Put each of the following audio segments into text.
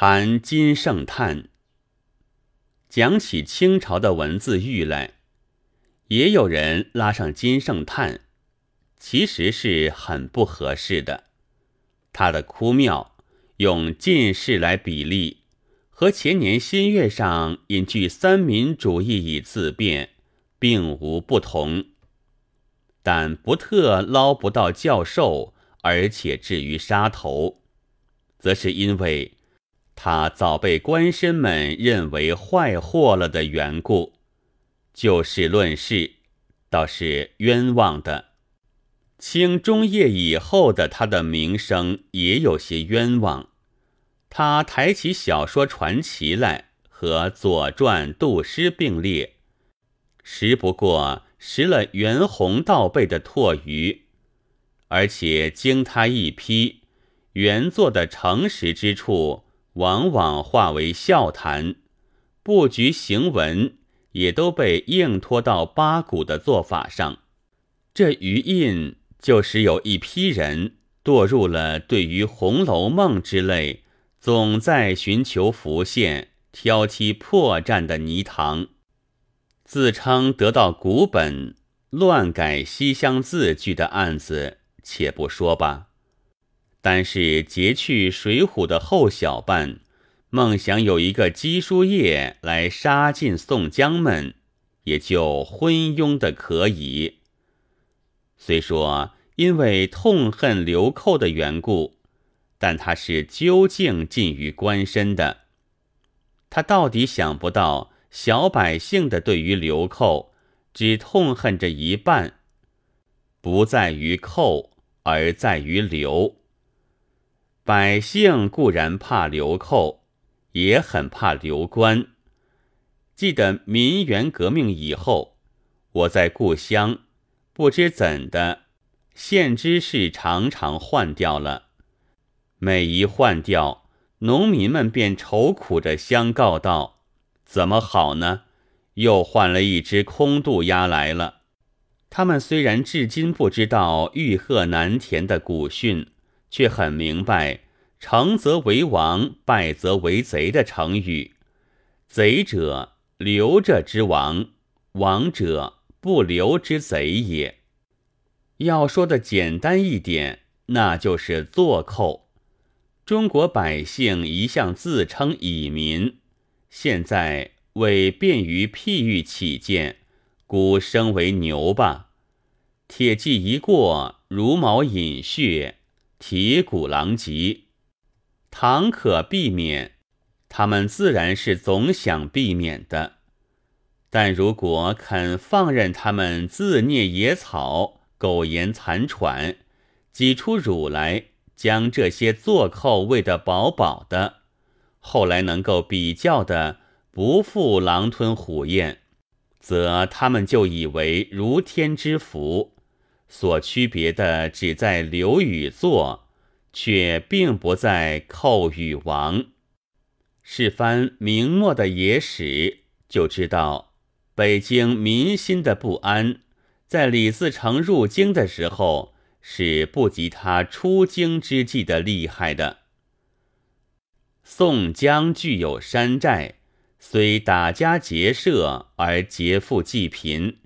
谈金圣叹，讲起清朝的文字狱来，也有人拉上金圣叹，其实是很不合适的。他的枯庙用进士来比例，和前年新月上引据三民主义以自辩，并无不同。但不特捞不到教授，而且至于杀头，则是因为。他早被官绅们认为坏货了的缘故，就事论事，倒是冤枉的。清中叶以后的他的名声也有些冤枉。他抬起小说传奇来，和《左传》《杜诗》并列，实不过识了袁弘道背的唾鱼，而且经他一批，原作的诚实之处。往往化为笑谈，布局行文也都被硬拖到八股的做法上。这余印就使有一批人堕入了对于《红楼梦》之类总在寻求浮现、挑剔破绽的泥塘，自称得到古本，乱改西厢字句的案子，且不说吧。但是截去《水浒》的后小半，梦想有一个基书夜来杀尽宋江们，也就昏庸的可以。虽说因为痛恨流寇的缘故，但他是究竟近于官身的。他到底想不到小百姓的对于流寇只痛恨这一半，不在于寇，而在于流。百姓固然怕流寇，也很怕流官。记得民元革命以后，我在故乡，不知怎的，县知事常常换掉了。每一换掉，农民们便愁苦着相告道：“怎么好呢？又换了一只空渡鸭来了。”他们虽然至今不知道欲壑难填的古训。却很明白“成则为王，败则为贼”的成语。贼者留着之王，王者不留之贼也。要说的简单一点，那就是做寇。中国百姓一向自称蚁民，现在为便于譬喻起见，故升为牛吧。铁骑一过，如毛饮血。铁骨狼藉，倘可避免，他们自然是总想避免的。但如果肯放任他们自啮野草、苟延残喘，挤出乳来，将这些做寇喂得饱饱的，后来能够比较的不负狼吞虎咽，则他们就以为如天之福。所区别的只在流与作，却并不在寇与亡。是番明末的野史，就知道北京民心的不安，在李自成入京的时候，是不及他出京之际的厉害的。宋江具有山寨，虽打家劫舍而劫富济贫，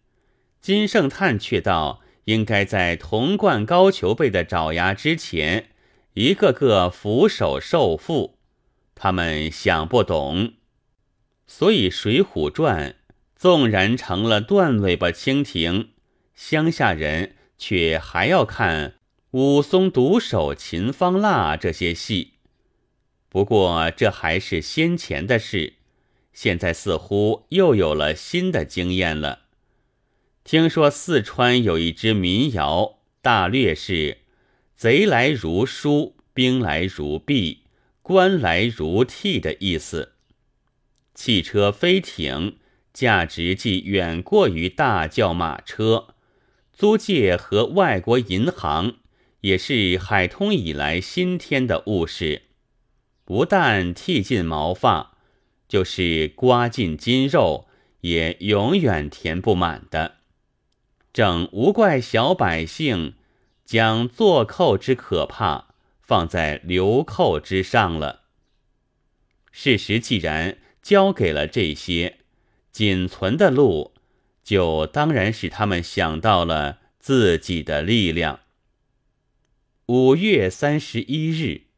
金圣叹却道。应该在童贯、高俅辈的爪牙之前，一个个俯首受缚，他们想不懂，所以《水浒传》纵然成了断尾巴蜻蜓，乡下人却还要看武松独守秦方腊这些戏。不过这还是先前的事，现在似乎又有了新的经验了。听说四川有一支民谣，大略是：贼来如书，兵来如弊，官来如替的意思。汽车、飞艇价值既远过于大轿马车，租借和外国银行也是海通以来新添的物事。不但剃尽毛发，就是刮尽筋肉，也永远填不满的。正无怪小百姓将坐寇之可怕放在流寇之上了。事实既然交给了这些，仅存的路，就当然使他们想到了自己的力量。五月三十一日。